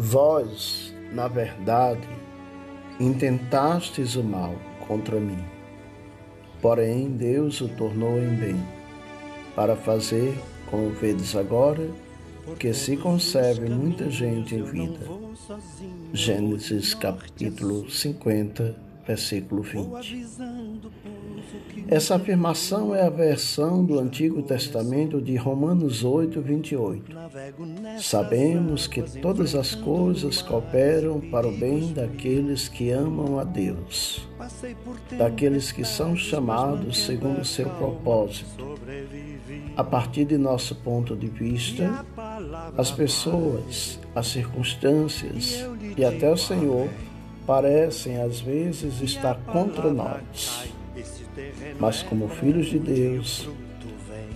Vós, na verdade, intentastes o mal contra mim, porém Deus o tornou em bem, para fazer, como vedes agora, que se conserve muita gente em vida. Gênesis capítulo 50, versículo 20. Essa afirmação é a versão do Antigo Testamento de Romanos 8, 28. Sabemos que todas as coisas cooperam para o bem daqueles que amam a Deus, daqueles que são chamados segundo o seu propósito. A partir de nosso ponto de vista, as pessoas, as circunstâncias e até o Senhor parecem às vezes estar contra nós. Mas, como filhos de Deus,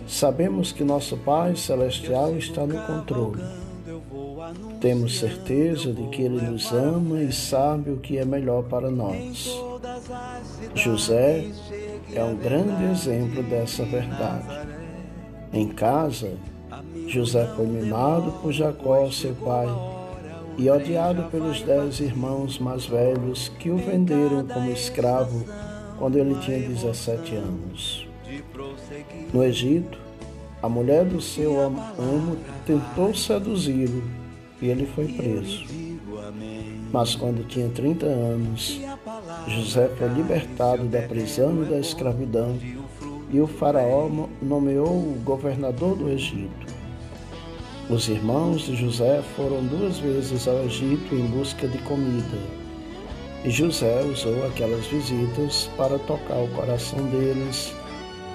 sabemos que nosso Pai Celestial está no controle. Temos certeza de que Ele nos ama e sabe o que é melhor para nós. José é um grande exemplo dessa verdade. Em casa, José foi mimado por Jacó, seu pai, e odiado pelos dez irmãos mais velhos que o venderam como escravo quando ele tinha 17 anos. No Egito, a mulher do seu amo tentou seduzi-lo e ele foi preso. Mas quando tinha 30 anos, José foi libertado da prisão e da escravidão e o faraó nomeou o governador do Egito. Os irmãos de José foram duas vezes ao Egito em busca de comida. E José usou aquelas visitas para tocar o coração deles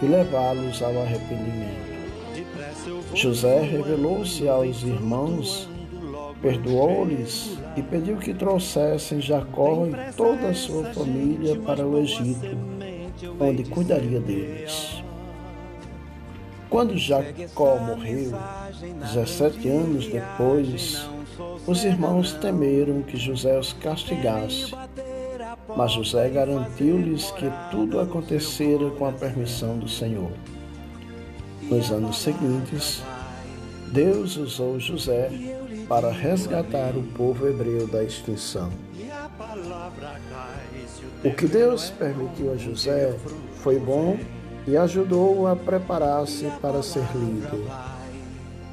e levá-los ao arrependimento. José revelou-se aos irmãos, perdoou-lhes e pediu que trouxessem Jacó e toda a sua família para o Egito, onde cuidaria deles. Quando Jacó morreu, 17 anos depois, os irmãos temeram que José os castigasse, mas José garantiu-lhes que tudo acontecera com a permissão do Senhor. Nos anos seguintes, Deus usou José para resgatar o povo hebreu da extinção. O que Deus permitiu a José foi bom e ajudou-o a preparar-se para ser líder.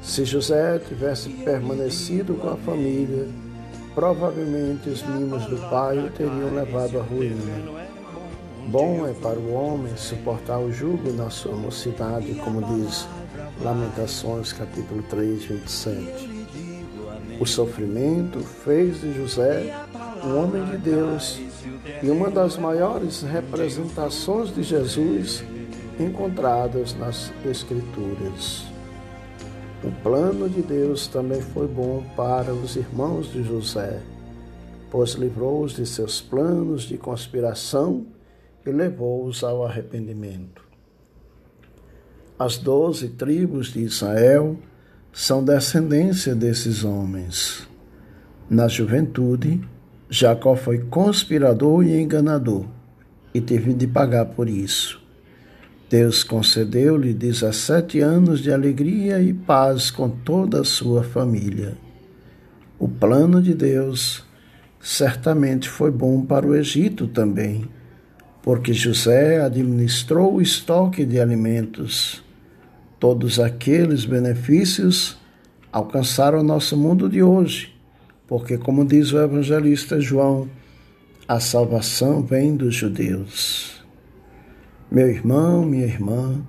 Se José tivesse permanecido com a família, provavelmente os mimos do pai o teriam levado à ruína. Bom é para o homem suportar o jugo na sua mocidade, como diz Lamentações capítulo 3, 27. O sofrimento fez de José um homem de Deus e uma das maiores representações de Jesus encontradas nas Escrituras. O plano de Deus também foi bom para os irmãos de José, pois livrou-os de seus planos de conspiração e levou-os ao arrependimento. As doze tribos de Israel são descendência desses homens. Na juventude, Jacó foi conspirador e enganador e teve de pagar por isso. Deus concedeu-lhe 17 anos de alegria e paz com toda a sua família. O plano de Deus certamente foi bom para o Egito também, porque José administrou o estoque de alimentos. Todos aqueles benefícios alcançaram o nosso mundo de hoje, porque, como diz o evangelista João, a salvação vem dos judeus. Meu irmão, minha irmã,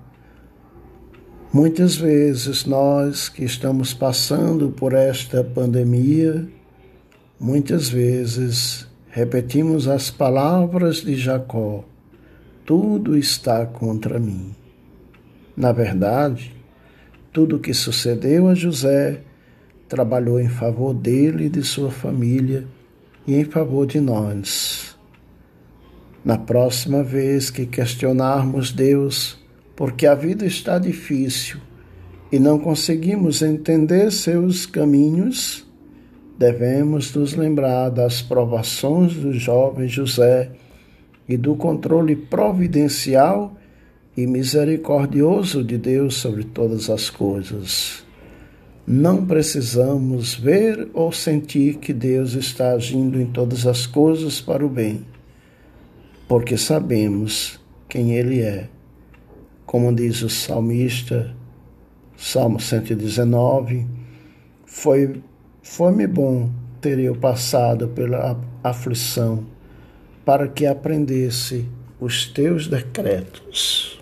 muitas vezes nós que estamos passando por esta pandemia, muitas vezes repetimos as palavras de Jacó: tudo está contra mim. Na verdade, tudo o que sucedeu a José trabalhou em favor dele e de sua família e em favor de nós. Na próxima vez que questionarmos Deus porque a vida está difícil e não conseguimos entender seus caminhos, devemos nos lembrar das provações do jovem José e do controle providencial e misericordioso de Deus sobre todas as coisas. Não precisamos ver ou sentir que Deus está agindo em todas as coisas para o bem, porque sabemos quem Ele é. Como diz o salmista, Salmo 119, foi, foi-me bom ter eu passado pela aflição, para que aprendesse os teus decretos.